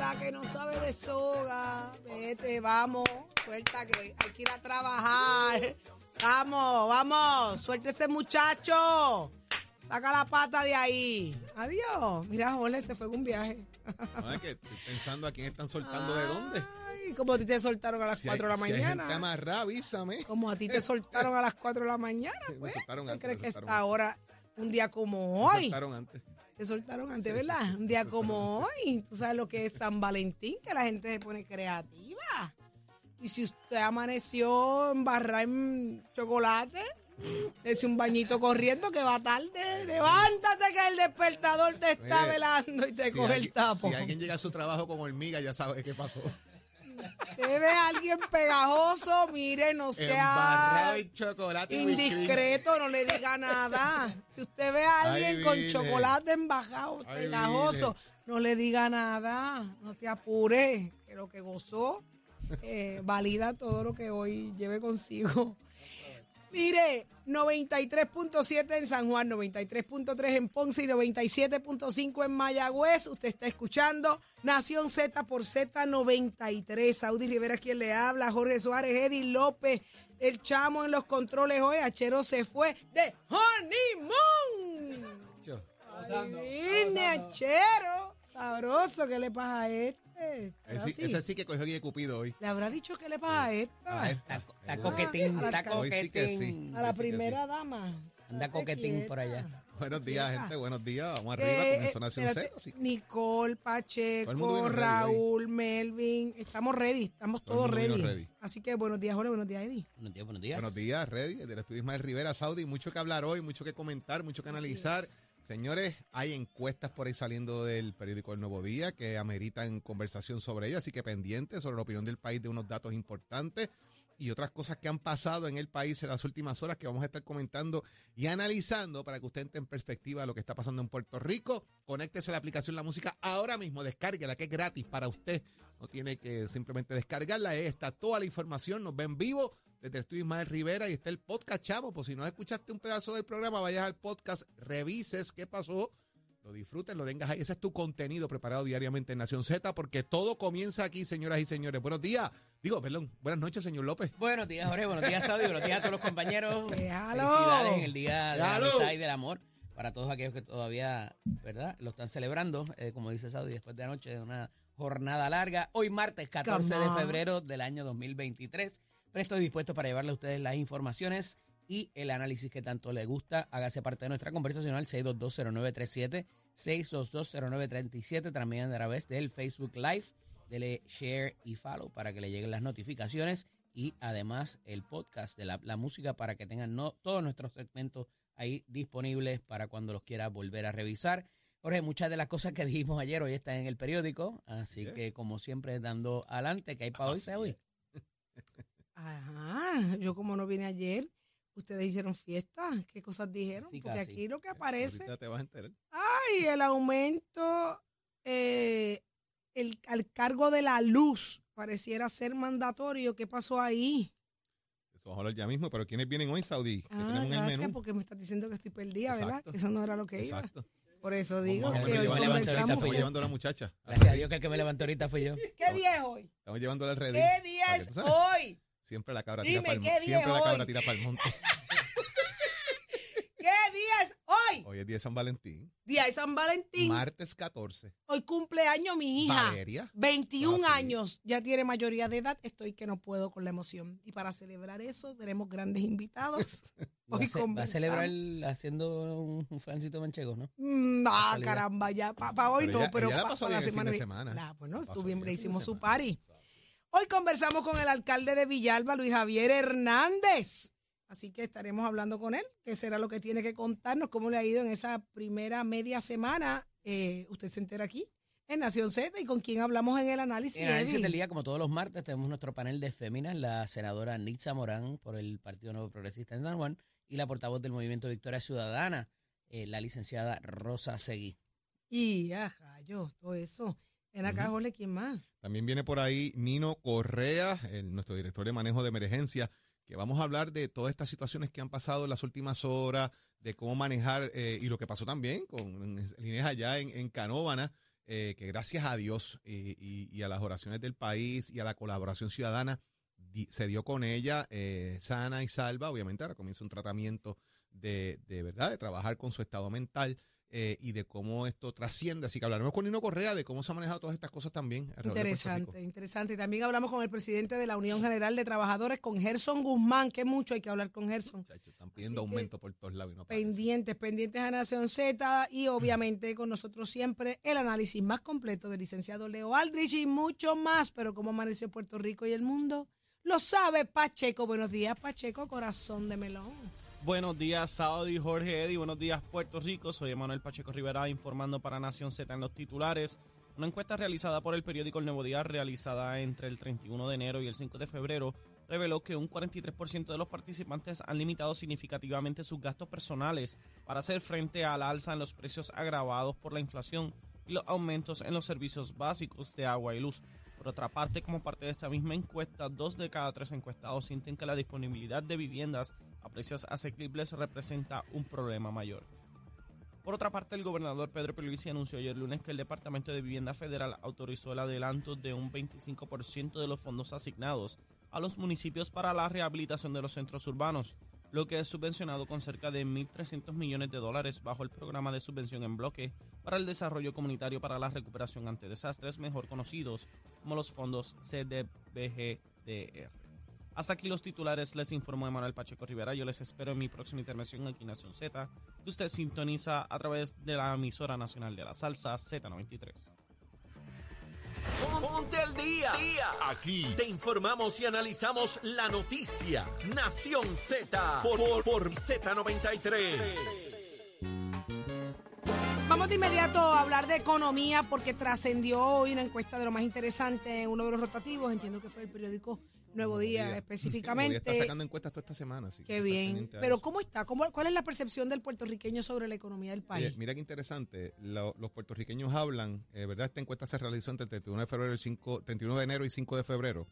la que no sabe de soga. Vete, vamos. Suelta que hay que ir a trabajar. Vamos, vamos. Suelta ese muchacho. Saca la pata de ahí. Adiós. Mira, Jorge se fue en un viaje. No, es que estoy pensando a quién están soltando de dónde. Ay, como a ti te soltaron a las Si hay- 4 de la si hay gente mañana. avísame. Como a ti te soltaron a las 4 de la mañana. Sí, me pues. soltaron ¿Tú antes, crees me que soltaron esta hora, un día como Me hoy? soltaron antes. Te soltaron antes, ¿verdad? Un día como hoy. Tú sabes lo que es San Valentín, que la gente se pone creativa. Y si usted amaneció embarrado en chocolate, es un bañito corriendo que va tarde. Levántate que el despertador te está Mire, velando y te si coge alguien- el tapo. Si alguien llega a su trabajo con hormiga, ya sabe qué pasó. Usted ve a alguien pegajoso, mire, no sea chocolate indiscreto, no le diga nada. Si usted ve a alguien Ay, con chocolate embajado, Ay, pegajoso, no le diga nada. No se apure, que lo que gozó eh, valida todo lo que hoy lleve consigo. Mire, 93.7 en San Juan, 93.3 en Ponce y 97.5 en Mayagüez. Usted está escuchando Nación Z por Z93. Saudi Rivera es quien le habla, Jorge Suárez, Eddie López, el chamo en los controles hoy. Achero se fue de honeymoon. Ay, vine, Achero. Sabroso, ¿qué le pasa a este? Ese, sí- Así. ese sí que cogió Guille Cupido hoy. ¿Le habrá dicho qué le pasa a esta? Ah, Está, esta. está coquetín, a la está Hoy sí que sí. coquetín. A la Sí, sí que primera dama. Anda coquetín quieta. por allá. Buenos días, Quieta. gente. Buenos días. Vamos Que, arriba. eh, Comenzó Nación espérate, Z. así Nicole, Pacheco, ready Raúl, Melvin. Estamos ready, estamos Todo todos ready. ready. Así que buenos días, Jorge, buenos días, Eddie. Buenos días, buenos días. Buenos días, Ready, del estudio Ismael Rivera, Saudi. Mucho que hablar hoy, mucho que comentar, mucho que analizar. es. Señores, hay encuestas por ahí saliendo del periódico El Nuevo Día que ameritan conversación sobre ellas, así que pendientes sobre la opinión del país de unos datos importantes y otras cosas que han pasado en el país en las últimas horas que vamos a estar comentando y analizando para que usted entre en perspectiva lo que está pasando en Puerto Rico. Conéctese a la aplicación La Música ahora mismo, descárguela que es gratis para usted. No tiene que simplemente descargarla, ahí está toda la información, nos ven vivo desde el estudio Ismael Rivera y está el podcast, chavo. Pues si no escuchaste un pedazo del programa, vayas al podcast, revises qué pasó, lo disfrutes, lo tengas ahí. Ese es tu contenido preparado diariamente en Nación Z, porque todo comienza aquí, señoras y señores. Buenos días. Digo, perdón, buenas noches, señor López. Buenos días, Jorge. Buenos días, Saudi. Buenos días a todos los compañeros. Déjalo. Felicidades en el Día de la. Amistad y del Amor. Para todos aquellos que todavía, ¿verdad? Lo están celebrando, eh, como dice Saudi, después de anoche de una jornada larga. Hoy martes 14 Come de febrero del año 2023. Pero estoy dispuesto para llevarle a ustedes las informaciones y el análisis que tanto les gusta. Hágase parte de nuestra conversación al 6220937, 6220937, también a través del Facebook Live. Dele share y follow para que le lleguen las notificaciones y además el podcast de la, la música para que tengan no, todos nuestros segmentos ahí disponibles para cuando los quiera volver a revisar. Jorge, muchas de las cosas que dijimos ayer hoy están en el periódico, así que como siempre dando adelante, que hay para hoy, hoy. Ajá, yo como no vine ayer, ustedes hicieron fiesta. ¿Qué cosas dijeron? Porque casi. aquí lo que aparece, Ahorita te vas a enterar. ay, el aumento eh, el, al cargo de la luz pareciera ser mandatorio. ¿Qué pasó ahí? Eso vamos a hablar ya mismo, pero ¿quiénes vienen hoy, Saudí? ¿Qué Ah, gracias, menú? porque me estás diciendo que estoy perdida, ¿verdad? Exacto. Que eso no era lo que iba. Exacto. Por eso digo que hoy llevando, levanto la muchacha, conversamos. estamos llevando a la muchacha. Gracias a Dios que el que me levantó ahorita fui yo. ¿Qué día es hoy? Estamos llevando al Ready. ¿Qué día es hoy? Siempre la cabra Dime, tira para el ¿qué monte. día Siempre es la cabra hoy? tira para el monte. ¿Qué día es hoy? Hoy es día de San Valentín. Día de San Valentín. Martes 14. Hoy cumpleaños mi hija. Valeria. 21 Ah, sí. años, ya tiene mayoría de edad, estoy que no puedo con la emoción. Y para celebrar eso tenemos grandes invitados. Va Hoy a, ce- va a conversamos. celebrar haciendo un, un flancito manchego, ¿no? Mm, No, Casualidad. caramba, ya para hoy Pero no, ella- pero ella la pa- pasó para la bien el fin semana. de semana. Nah, bueno, La pasó estuvimos, bien fin de hicimos su semana. party. Hoy conversamos con el alcalde de Villalba, Luis Javier Hernández. Así que estaremos hablando con él, que será lo que tiene que contarnos, cómo le ha ido en esa primera media semana. Eh, usted se entera aquí, en Nación Z, y con quién hablamos en el análisis. En análisis Eddie. del día, como todos los martes, tenemos nuestro panel de féminas, la senadora Nitza Morán por el Partido Nuevo Progresista en San Juan y la portavoz del Movimiento Victoria Ciudadana, eh, la licenciada Rosa Seguí. Y, ajá, yo, todo eso. Ujú. Jorge, ¿quién más? También viene por ahí Nino Correa, el- nuestro director de manejo de emergencia, que vamos a hablar de todas estas situaciones que han pasado en las últimas horas, de cómo manejar eh, y lo que pasó también con líneas allá en, en Canóvana, eh, que gracias a Dios y, y- y a las oraciones del país y a la colaboración ciudadana di- se dio con ella eh, sana y salva. Obviamente ahora comienza un tratamiento de, de verdad, de trabajar con su estado mental eh, y de cómo esto trasciende. Así que hablaremos con Nino Correa de cómo se han manejado todas estas cosas también. Interesante, interesante. Y también hablamos con el presidente de la Unión General de Trabajadores, con Gerson Guzmán, que mucho hay que hablar con Gerson. Muchachos, están pidiendo Así aumento por todos lados y no aparece. Pendientes, pendientes a Nación Z y obviamente con nosotros siempre el análisis más completo del licenciado Leo Aldrich y mucho más. Pero como amaneció Puerto Rico y el mundo, lo sabe Pacheco. Buenos días, Pacheco, corazón de melón. Buenos días, Saudi, Jorge Eddy. Buenos días, Puerto Rico. Soy Emanuel Pacheco Rivera informando para Nación Z en los titulares. Una encuesta realizada por el periódico El Nuevo Día, realizada entre el 31 de enero y el 5 de febrero, reveló que un 43% de los participantes han limitado significativamente sus gastos personales para hacer frente a la alza en los precios agravados por la inflación y los aumentos en los servicios básicos de agua y luz. Por otra parte, como parte de esta misma encuesta, dos de cada tres encuestados sienten que la disponibilidad de viviendas a precios asequibles representa un problema mayor. Por otra parte, el gobernador Pedro Pierluisi anunció ayer lunes que el Departamento de Vivienda Federal autorizó el adelanto de un 25% de los fondos asignados a los municipios para la rehabilitación de los centros urbanos, lo que es subvencionado con cerca de 1.300 millones de dólares bajo el programa de subvención en bloque para el desarrollo comunitario para la recuperación ante desastres, mejor conocidos como los fondos CDBGDR. Hasta aquí los titulares, les informó Emanuel Pacheco Rivera. Yo les espero en mi próxima intervención aquí en Nación Z, que usted sintoniza a través de la emisora nacional de la salsa Z93. Ponte al día. Aquí te informamos y analizamos la noticia. Nación Z por, por, por Z93. Vamos de inmediato a hablar de economía porque trascendió hoy una encuesta de lo más interesante en uno de los rotativos. Entiendo que fue el periódico Nuevo Día, Nuevo Día específicamente. está sacando encuestas toda esta semana. así Qué bien. Pero. ¿cómo está? ¿Cómo, ¿Cuál es la percepción del puertorriqueño sobre la economía del país? Oye, mira qué interesante. Lo- los puertorriqueños hablan, eh, ¿verdad? Esta encuesta se realizó entre el 31 de febrero y el 5, 31 de enero y 5 de febrero.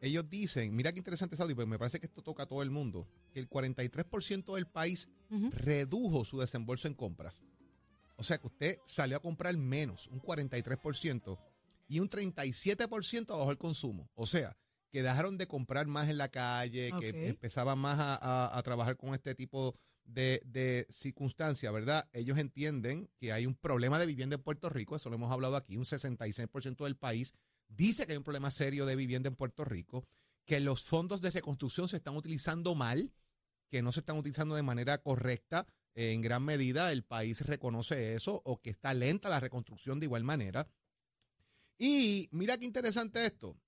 Ellos dicen, mira qué interesante, Saudi, porque me parece que esto toca a todo el mundo, que el 43% del país redujo su desembolso en compras. O sea que usted salió a comprar menos, un 43%, y un 37% bajó el consumo. O sea, que dejaron de comprar más en la calle, que empezaban más a, a- a trabajar con este tipo de, de circunstancias, ¿verdad? Ellos entienden que hay un problema de vivienda en Puerto Rico, eso lo hemos hablado aquí, un 66% del país dice que hay un problema serio de vivienda en Puerto Rico, que los fondos de reconstrucción se están utilizando mal, que no se están utilizando de manera correcta. En gran medida el país reconoce eso o que está lenta la reconstrucción de igual manera. Y mira qué interesante esto.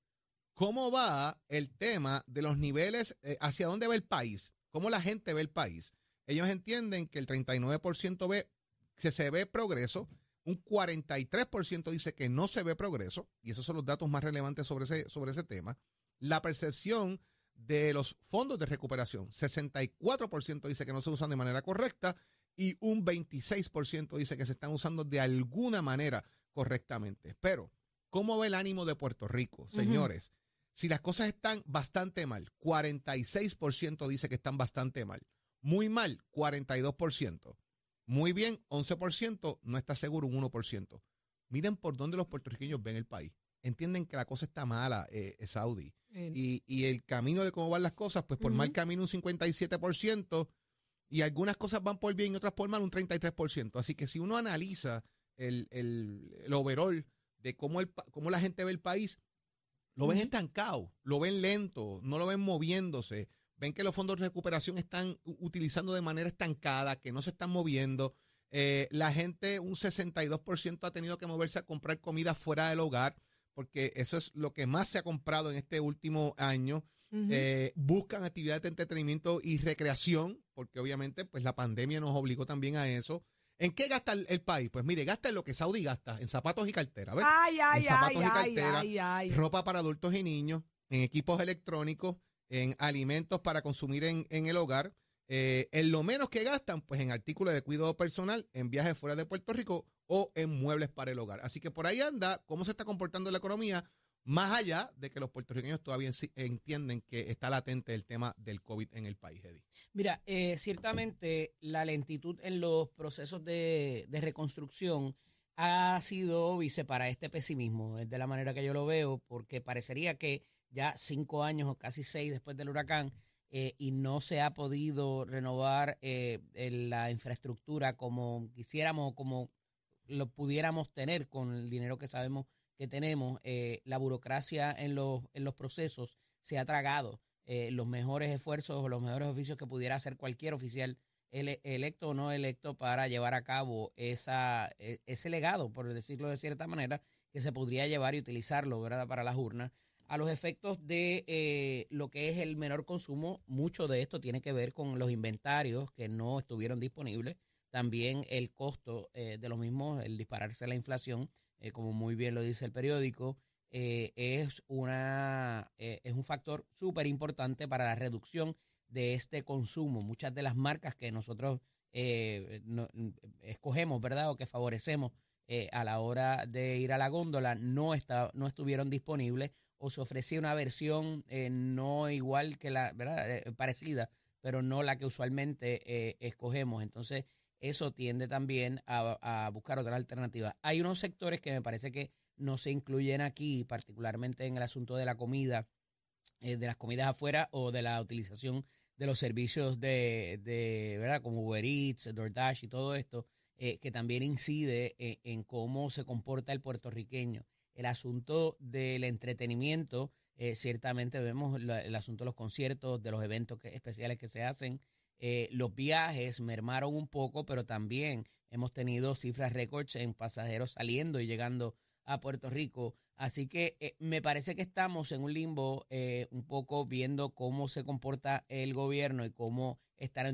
¿Cómo va el tema de los niveles, eh, hacia dónde va el país? ¿Cómo la gente ve el país? Ellos entienden que el 39% ve que se ve progreso, un 43% dice que no se ve progreso, y esos son los datos más relevantes sobre ese, sobre ese tema. La percepción de los fondos de recuperación, 64% dice que no se usan de manera correcta y un 26% dice que se están usando de alguna manera correctamente. Pero, ¿cómo ve el ánimo de Puerto Rico, señores? Si las cosas están bastante mal, 46% dice que están bastante mal. Muy mal, 42%. Muy bien, 11%. No está seguro, un 1%. Miren por dónde los puertorriqueños ven el país. Entienden que la cosa está mala, eh, eh, Saudi. Y, y el camino de cómo van las cosas, pues por mal camino un 57%. Y algunas cosas van por bien y otras por mal un 33%. Así que si uno analiza el, el, el overall de cómo, el, cómo la gente ve el país, lo ven estancado, lo ven lento, no lo ven moviéndose. Ven que los fondos de recuperación están utilizando de manera estancada, que no se están moviendo. Eh, la gente, un 62% ha tenido que moverse a comprar comida fuera del hogar, porque eso es lo que más se ha comprado en este último año. Eh, buscan actividades de entretenimiento y recreación, porque obviamente pues la pandemia nos obligó también a eso. ¿En qué gasta el, el país? Pues mire, gasta en lo que Saudi gasta, en zapatos y cartera, ¿ves? ay, ay, en zapatos ay, y ay, cartera, ay, ay. ropa para adultos y niños, en equipos electrónicos, en alimentos para consumir en, en el hogar. Eh, en lo menos que gastan, pues en artículos de cuidado personal, en viajes fuera de Puerto Rico o en muebles para el hogar. Así que por ahí anda cómo se está comportando la economía, más allá de que los puertorriqueños todavía entienden que está latente el tema del COVID en el país, Eddie. Mira, eh, ciertamente la lentitud en los procesos de, de reconstrucción ha sido vice para este pesimismo, es de la manera que yo lo veo, porque parecería que ya cinco años o casi seis después del huracán eh, y no se ha podido renovar eh, la infraestructura como quisiéramos como lo pudiéramos tener con el dinero que sabemos que tenemos. Eh, la burocracia en los, en los procesos se ha tragado los mejores esfuerzos o los mejores oficios que pudiera hacer cualquier oficial electo o no electo para llevar a cabo esa, e, ese legado, por decirlo de cierta manera, que se podría llevar y utilizarlo ¿verdad? para las urnas. A los efectos de eh, lo que es el menor consumo, mucho de esto tiene que ver con los inventarios que no estuvieron disponibles, también el costo eh, de los mismos, el dispararse la inflación, eh, como muy bien lo dice el periódico, es, una, es un factor súper importante para la reducción de este consumo. Muchas de las marcas que nosotros escogemos, ¿verdad? O que favorecemos a la hora de ir a la góndola no, está, no estuvieron disponibles o se ofrecía una versión eh, no igual que la, ¿verdad? Eh, parecida, pero no la que usualmente eh, escogemos. Entonces, eso tiende también a, buscar otra alternativa. Hay unos sectores que me parece que no se incluyen aquí, particularmente en el asunto de la comida, de las comidas afuera o de la utilización de los servicios de, de ¿verdad? Como Uber Eats, DoorDash y todo esto, que también incide en cómo se comporta el puertorriqueño el asunto del entretenimiento, eh, ciertamente vemos el asunto de los conciertos, de los eventos especiales que se hacen. Eh, los viajes mermaron un poco, pero también hemos tenido cifras récords en pasajeros saliendo y llegando a Puerto Rico. Así que eh, me parece que estamos en un limbo un poco viendo cómo se comporta el gobierno y cómo está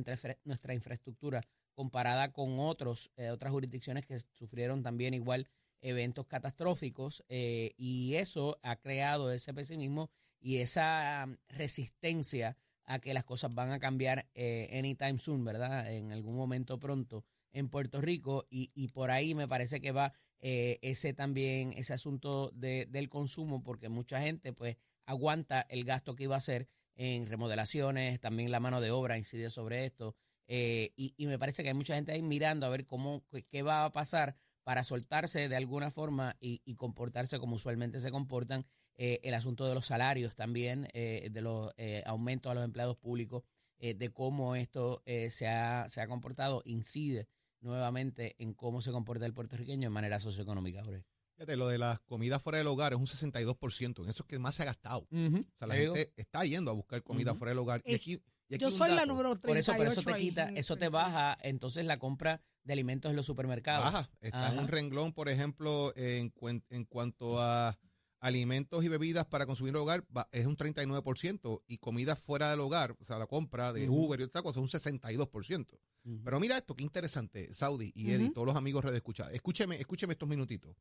nuestra infraestructura comparada con otros, otras jurisdicciones que sufrieron también igual eventos catastróficos eh, y eso ha creado ese pesimismo y esa resistencia a que las cosas van a cambiar eh, anytime soon, ¿verdad? En algún momento pronto en Puerto Rico y, y por ahí me parece que va eh, ese también, ese asunto de, del consumo porque mucha gente pues aguanta el gasto que iba a hacer en remodelaciones, también la mano de obra incide sobre esto y, y, me parece que hay mucha gente ahí mirando a ver cómo, qué va a pasar para soltarse de alguna forma y, comportarse como usualmente se comportan. Eh, el asunto de los salarios también, eh, de los eh, aumentos a los empleados públicos, de cómo esto se ha, se, ha, comportado, incide nuevamente en cómo se comporta el puertorriqueño en manera socioeconómica. Fíjate, lo de las comidas fuera del hogar es un 62%, en eso es que más se ha gastado. O sea, la gente está yendo a buscar comida fuera del hogar. y aquí, yo soy la número 38 Por eso, pero eso te quita, eso te baja entonces la compra de alimentos en los supermercados. Baja. Está en un renglón, por ejemplo, en, en cuanto a alimentos y bebidas para consumir en el hogar es un 39% y comida fuera del hogar, o sea, la compra de Uber y otra cosa, un 62%. Pero mira esto, qué interesante, Saudi y Eddie, todos los amigos de escuchar. Escúcheme, escúcheme estos minutitos.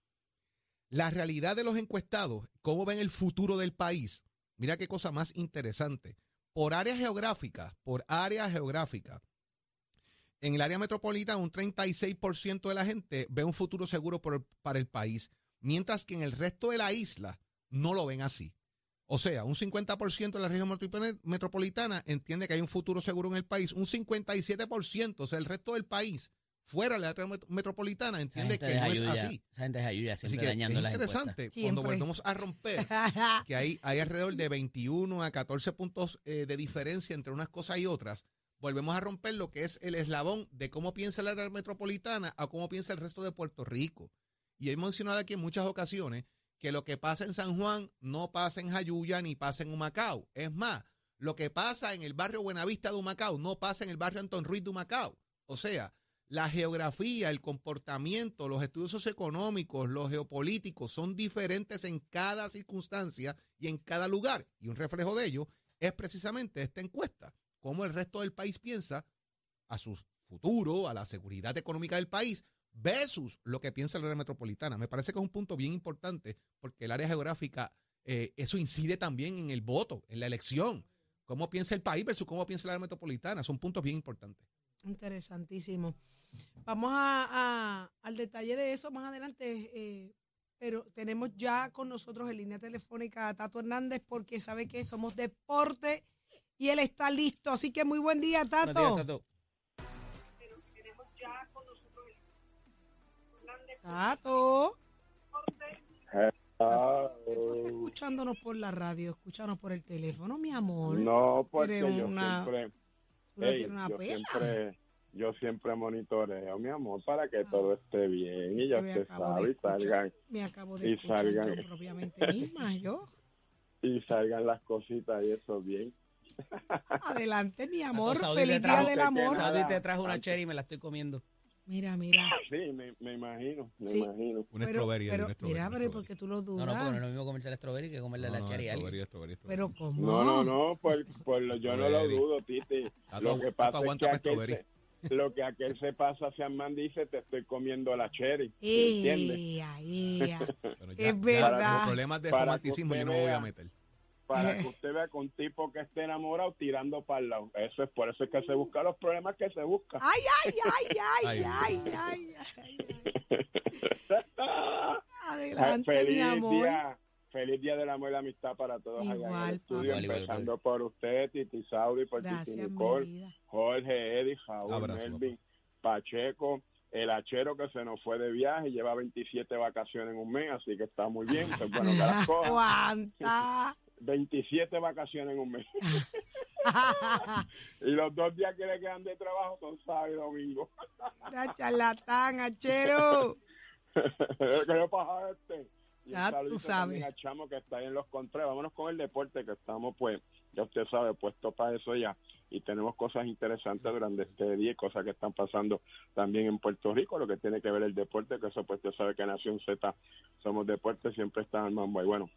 La realidad de los encuestados, cómo ven el futuro del país. Mira qué cosa más interesante por área geográfica, por área geográfica, en el área metropolitana un 36% de la gente ve un futuro seguro para el país, mientras que en el resto de la isla no lo ven así. O sea, un 50% de la región metropolitana entiende que hay un futuro seguro en el país, un 57%, o sea, el resto del país fuera de la región metropolitana entiende que no es así. Esa gente es ayuda, así que es interesante cuando volvemos a romper que hay, hay alrededor de 21 a 14 puntos eh, de diferencia entre unas cosas y otras. Volvemos a romper lo que es el eslabón de cómo piensa la área metropolitana a cómo piensa el resto de Puerto Rico. Y he mencionado aquí en muchas ocasiones que lo que pasa en San Juan no pasa en Jayuya ni pasa en Humacao. Es más, lo que pasa en el barrio Buenavista de Humacao no pasa en el barrio Anton Ruiz de Humacao. O sea, la geografía, el comportamiento, los estudios socioeconómicos, los geopolíticos son diferentes en cada circunstancia y en cada lugar. Y un reflejo de ello es precisamente esta encuesta, cómo el resto del país piensa a su futuro, a la seguridad económica del país, versus lo que piensa la área metropolitana. Me parece que es un punto bien importante porque el área geográfica, eh, eso incide también en el voto, en la elección. Cómo piensa el país versus cómo piensa la área metropolitana. Son puntos bien importantes. Interesantísimo. Vamos a, al detalle de eso más adelante, eh, pero tenemos ya con nosotros en línea telefónica a Tato Hernández porque sabe que somos deporte y él está listo. Así que muy buen día, Tato. Tato. Tato. Ah, Entonces, escuchándonos por la radio, escuchándonos por el teléfono, mi amor. no, porque yo una- siempre, Tú ey, una yo pela. siempre, yo siempre monitoreo, mi amor, para que todo esté bien Es y ya de sabe y salgan, Me acabo de y salgan. yo propiamente misma, yo. y salgan las cositas y eso bien. Adelante, mi amor. Saudi le Feliz día del amor. Saudi te trajo una cherry y me la estoy comiendo. Mira, mira. Sí, me, me imagino, me Sí. imagino. Una Pero, strawberry, pero, una strawberry, mira, pero ¿y strawberry. por qué tú lo No, dudas? no, porque no es lo mismo comerse la strawberry que comerle No, la no, cherry a alguien. strawberry, strawberry, strawberry. pero ¿cómo? No, no, no, por, por lo- yo no lo Strawberry. dudo, Titi. Tato, Lo que Tato pasa es aguanta que pa' aquel strawberry. se, lo que aquel se pasa hacia man dice, te estoy comiendo la cherry, ¿entiendes? Ea, ea. Pero Es verdad. Los problemas de Para que romanticismo yo usted no me voy a vea. meter. Para que usted vea con un tipo que esté enamorado tirando para el lado. Eso es por eso es que se busca los problemas que se busca. Ay, ay, ay, ay, Ay, ay, ay, ay, ay. Adelante, feliz mi amor. día, feliz día del amor y la amistad para todos allá en Igual, el estudio. Igual, empezando por usted, Titi Saudi, por Titi Gracias, mi Nicole. Jorge, Eddie, Raúl, Abrazo, Melvin, Pacheco, el hachero que se nos fue de viaje, lleva 27 vacaciones en un mes, así que está muy bien, pues bueno, que las coja. ¿Cuánta? 27 vacaciones en un mes. y los dos días que le quedan de trabajo son sábado y domingo. Mira, charlatán, achero. ¿Qué le pasa a este? Y Ya tú sabes. al chamo que está ahí en los controles. Vámonos con el deporte que estamos, pues, ya usted sabe, puesto para eso ya. Y tenemos cosas interesantes durante este día y cosas que están pasando también en Puerto Rico, lo que tiene que ver el deporte, que eso pues usted sabe que Nación Z somos deporte, siempre está en mambo. Y bueno,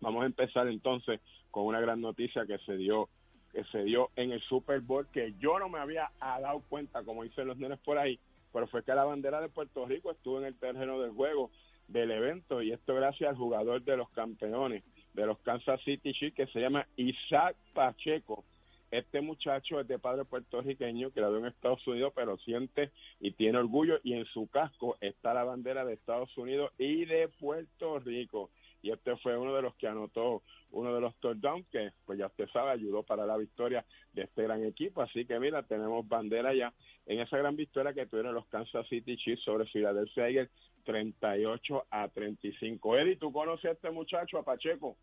vamos a empezar entonces con una gran noticia que se dio que se dio en el Super Bowl que yo no me había ah, dado cuenta, como dicen los nenes por ahí, pero fue que la bandera de Puerto Rico estuvo en el terreno del juego del evento y esto gracias al jugador de los campeones de los Kansas City Chiefs que se llama Isaac Pacheco. Este muchacho es de padre puertorriqueño, creado en Estados Unidos, pero siente y tiene orgullo y en su casco está la bandera de Estados Unidos y de Puerto Rico. Y este fue uno de los que anotó uno de los touchdowns que, pues ya usted sabe, ayudó para la victoria de este gran equipo. Así que mira, tenemos bandera ya en esa gran victoria que tuvieron los Kansas City Chiefs sobre Philadelphia Eagles 38 a 35. Eddie, ¿tú conoces a este muchacho, a Pacheco?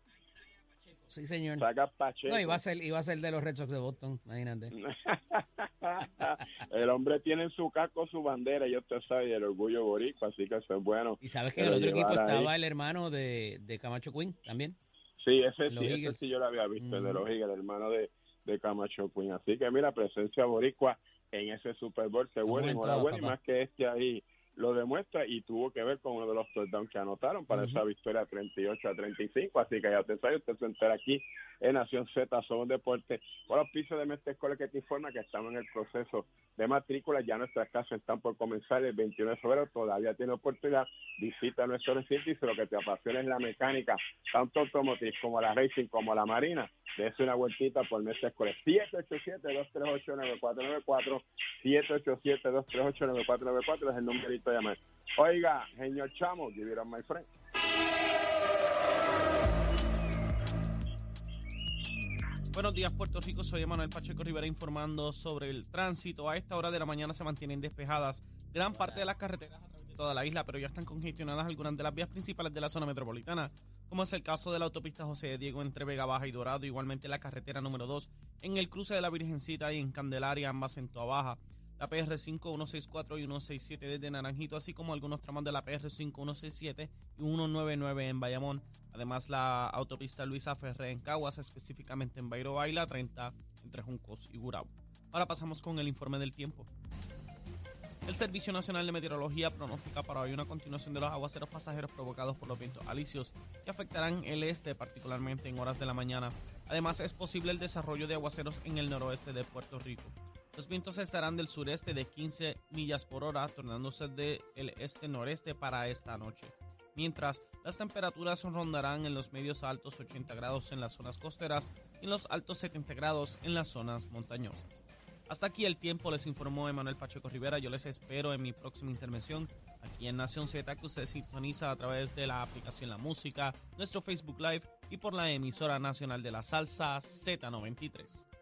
Sí, señor. Saca Pacheco. No, iba a ser, iba a ser de los Red Sox de Boston, imagínate. el hombre tiene en su casco su bandera, y usted sabe, y el orgullo boricua, así que eso es bueno. Y sabes que en el otro equipo ahí. estaba el hermano de, de Camacho Quinn también. Sí, ese sí, ese sí yo lo había visto, el de los Eagles, el hermano de, de Camacho Queen. Así que mira, presencia boricua en ese Super Bowl, se todas, enhorabuena, y más que este ahí lo demuestra y tuvo que ver con uno de los touchdowns que anotaron para Ujú. esa victoria 38 a 35, así que ya usted sabe, usted se entera aquí en Nación Z, Somos Deporte, por los pisos de Mestre Escuela que te informa que estamos en el proceso de matrícula, ya nuestras clases están por comenzar el 21 de febrero, todavía tiene oportunidad, visita nuestro recinto y si lo que te apasiona es la mecánica, tanto automotriz como la racing como la marina, dése una vueltita por Mestre Escuela, 787-238-9494, 787-238-9494 es el numerito Oiga, señor Chamo, give it my friend. Buenos días, Puerto Rico. Soy Emanuel Pacheco Rivera informando sobre el tránsito. A esta hora de la mañana se mantienen despejadas gran parte de las carreteras a través de toda la isla, pero ya están congestionadas algunas de las vías principales de la zona metropolitana, como es el caso de la autopista José Diego entre Vega Baja y Dorado, igualmente la carretera número 2 en el cruce de la Virgencita y en Candelaria, ambas en Toa Baja. La PR5 164 y 167 desde Naranjito, así como algunos tramos de la PR5 167 y 199 en Bayamón. Además, la autopista Luisa Ferré en Caguas, específicamente en Bairo Baila 30 entre Juncos y Gurabo. Ahora pasamos con el informe del tiempo. El Servicio Nacional de Meteorología pronostica para hoy una continuación de los aguaceros pasajeros provocados por los vientos alisios que afectarán el este, particularmente en horas de la mañana. Además, es posible el desarrollo de aguaceros en el noroeste de Puerto Rico. Los vientos estarán del sureste de 15 millas por hora, tornándose del este-noreste para esta noche. Mientras, las temperaturas rondarán en los medios altos 80 grados en las zonas costeras y en los altos 70 grados en las zonas montañosas. Hasta aquí el tiempo, les informó Emanuel Pacheco Rivera. Yo les espero en mi próxima intervención aquí en Nación Z, que usted sintoniza a través de la aplicación La Música, nuestro Facebook Live y por la emisora nacional de la salsa Z93.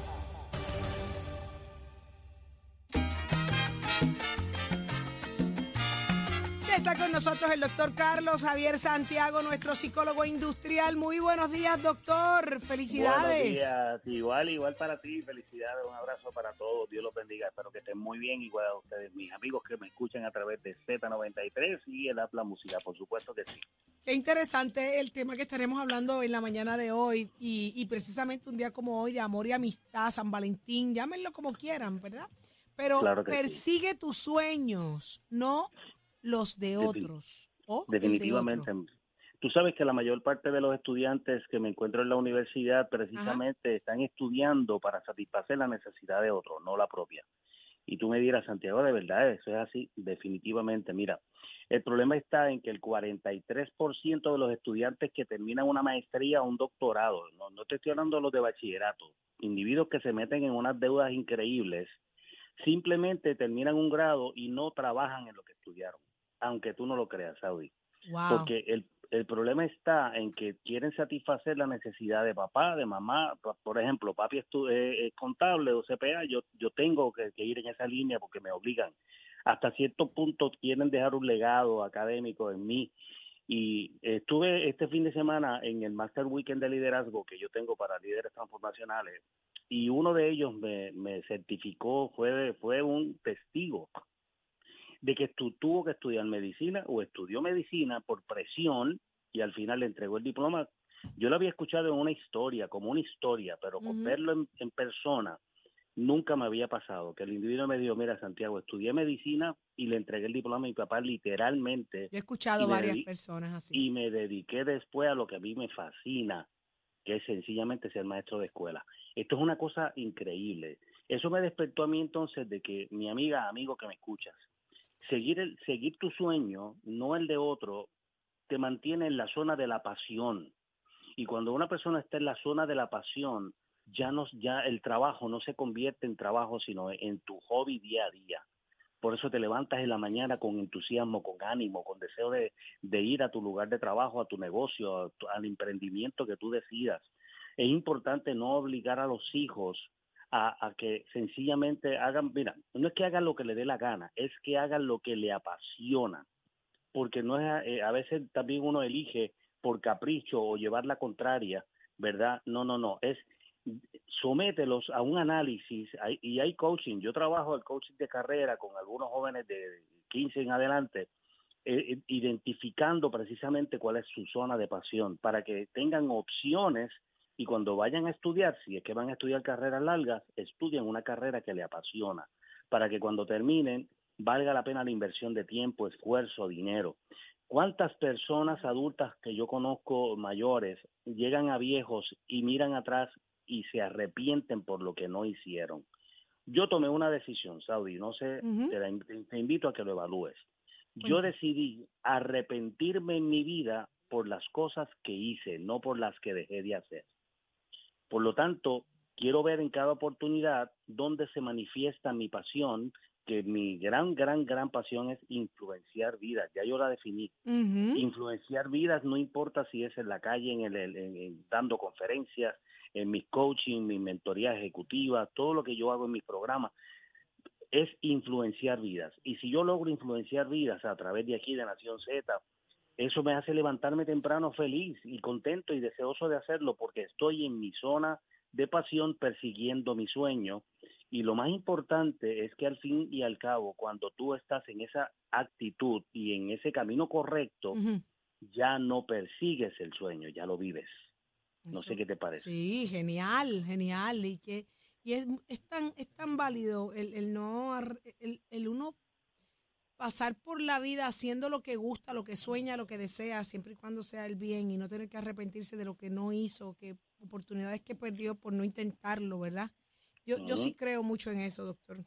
está con nosotros el doctor Carlos Javier Santiago, nuestro psicólogo industrial. Muy buenos días, doctor. Felicidades. Buenos días. Igual, igual para ti. Felicidades. Un abrazo para todos. Dios los bendiga. Espero que estén muy bien. Igual a ustedes, mis amigos que me escuchan a través de Z93 y el Apla Música. Por supuesto que sí. Qué interesante el tema que estaremos hablando en la mañana de hoy y, y precisamente un día como hoy de amor y amistad, San Valentín, llámenlo como quieran, ¿verdad? Pero Claro que sí. persigue tus sueños, no los de otros. o el de Definitivamente. otro. Tú sabes que la mayor parte de los estudiantes que me encuentro en la universidad precisamente están estudiando para satisfacer la necesidad de otros, no la propia. Y tú me dirás, Santiago, de verdad, eso es así, definitivamente. Mira, el problema está en que el 43% de los estudiantes que terminan una maestría o un doctorado, no, no te estoy hablando de los de bachillerato, individuos que se meten en unas deudas increíbles, simplemente terminan un grado y no trabajan en lo que estudiaron, aunque tú no lo creas, Saudi. Wow. Porque el, el problema está en que quieren satisfacer la necesidad de papá, de mamá. Por- ejemplo, papi es, tu- eh, es contable o CPA, yo, yo tengo que, que ir en esa línea porque me obligan. Hasta cierto punto quieren dejar un legado académico en mí. Y estuve este fin de semana en el Master Weekend de Liderazgo que yo tengo para líderes transformacionales y uno de ellos me, me certificó, fue, fue un testigo de que tu, tuvo que estudiar medicina o estudió medicina por presión y al final le entregó el diploma. Yo lo había escuchado en una historia, como una historia, pero con Ujú. verlo en, en persona nunca me había pasado. Que el individuo me dijo, mira Santiago, estudié medicina y le entregué el diploma a mi papá literalmente Yo he escuchado y me varias dediqué- personas así. y me dediqué después a lo que a mí me fascina, que es sencillamente ser maestro de escuela. Esto es una cosa increíble. Eso me despertó a mí entonces de que mi amiga, amigo que me escuchas, seguir el, seguir tu sueño, no el de otro, te mantiene en la zona de la pasión. Y cuando una persona está en la zona de la pasión, ya no, ya el trabajo no se convierte en trabajo, sino en tu hobby día a día. Por eso te levantas en la mañana con entusiasmo, con ánimo, con deseo de, ir a tu lugar de trabajo, a tu negocio, al emprendimiento que tú decidas. Es importante no obligar a los hijos a, que sencillamente hagan, mira, no es que hagan lo que le dé la gana, es que hagan lo que le apasiona, porque no es, eh, a veces también uno elige por capricho o llevar la contraria, ¿verdad? No, no, no, es somételos a un análisis y hay coaching. Yo trabajo el coaching de carrera con algunos jóvenes de 15 en adelante, eh, eh, identificando precisamente cuál es su zona de pasión para que tengan opciones y cuando vayan a estudiar, si es que van a estudiar carreras largas, estudien una carrera que le apasiona, para que cuando terminen valga la pena la inversión de tiempo, esfuerzo, dinero. ¿Cuántas personas adultas que yo conozco mayores llegan a viejos y miran atrás y se arrepienten por lo que no hicieron? Yo tomé una decisión, Saudi, no sé, te, la- te- te invito a que lo evalúes. Yo decidí arrepentirme en mi vida por las cosas que hice, no por las que dejé de hacer. Por lo tanto, quiero ver en cada oportunidad dónde se manifiesta mi pasión, que mi gran, gran, gran pasión es influenciar vidas. Ya yo la definí. Influenciar vidas no importa si es en la calle, en el, en- en- dando conferencias, en mis coaching, mi mentoría ejecutiva, todo lo que yo hago en mis programas es influenciar vidas. Y si yo logro influenciar vidas a través de aquí de Nación Z, eso me hace levantarme temprano feliz y contento y deseoso de hacerlo porque estoy en mi zona de pasión persiguiendo mi sueño. Y lo más importante es que al fin y al cabo, cuando tú estás en esa actitud y en ese camino correcto, ya no persigues el sueño, ya lo vives. No sé qué te parece. Sí, genial, genial. Y que y es, es tan es tan válido el, el no el, el uno pasar por la vida haciendo lo que gusta, lo que sueña, lo que desea, siempre y cuando sea el bien y no tener que arrepentirse de lo que no hizo, que oportunidades que perdió por no intentarlo, ¿verdad? Yo, yo sí creo mucho en eso, doctor.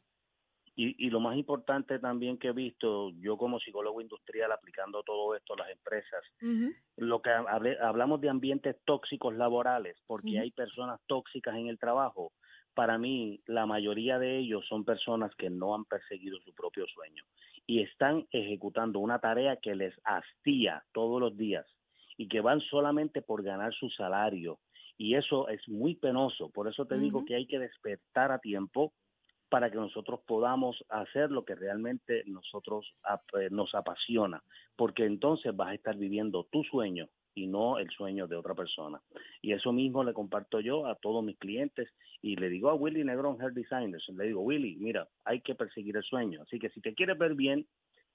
Y, y lo más importante también que he visto, yo como psicólogo industrial aplicando todo esto a las empresas, lo que hable- hablamos de ambientes tóxicos laborales, porque hay personas tóxicas en el trabajo, para mí la mayoría de ellos son personas que no han perseguido su propio sueño y están ejecutando una tarea que les hastía todos los días y que van solamente por ganar su salario. Y eso es muy penoso. Por eso te digo que hay que despertar a tiempo para que nosotros podamos hacer lo que realmente nosotros eh, nos apasiona, porque entonces vas a estar viviendo tu sueño y no el sueño de otra persona. Y eso mismo le comparto yo a todos mis clientes y le digo a Willy Negrón Hair Designers, le digo, Willy, mira, hay que perseguir el sueño. Así que si te quieres ver bien,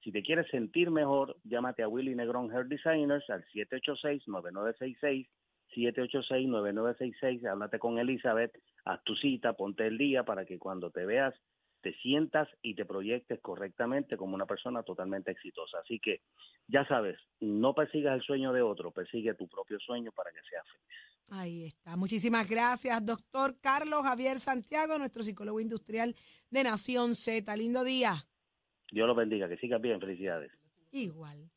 si te quieres sentir mejor, llámate a Willy Negrón Hair Designers al 786-9966, 786-9966, háblate con Elizabeth, haz tu cita, ponte el día para que cuando te veas te sientas y te proyectes correctamente como una persona totalmente exitosa. Así que ya sabes, no persigas el sueño de otro, persigue tu propio sueño para que seas feliz. Ahí está. Muchísimas gracias, doctor Carlos Javier Santiago, nuestro psicólogo industrial de Nación Z. Lindo día. Dios los bendiga, que sigas bien, felicidades. Igual.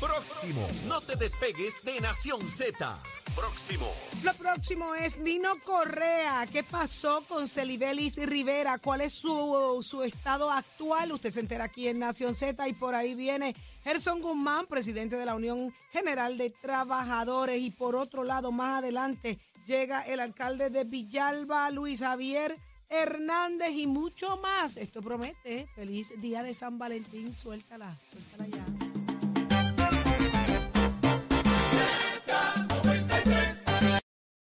Próximo. No te despegues de Nación Z. Próximo. Lo próximo es Nino Correa. ¿Qué pasó con Celibelis Rivera? ¿Cuál es su, su estado actual? Usted se entera aquí en Nación Z y por ahí viene Gerson Guzmán, presidente de la Unión General de Trabajadores. Y por otro lado, más adelante, llega el alcalde de Villalba, Luis Javier Hernández y mucho más. Esto promete. Feliz día de San Valentín. Suéltala, suéltala ya.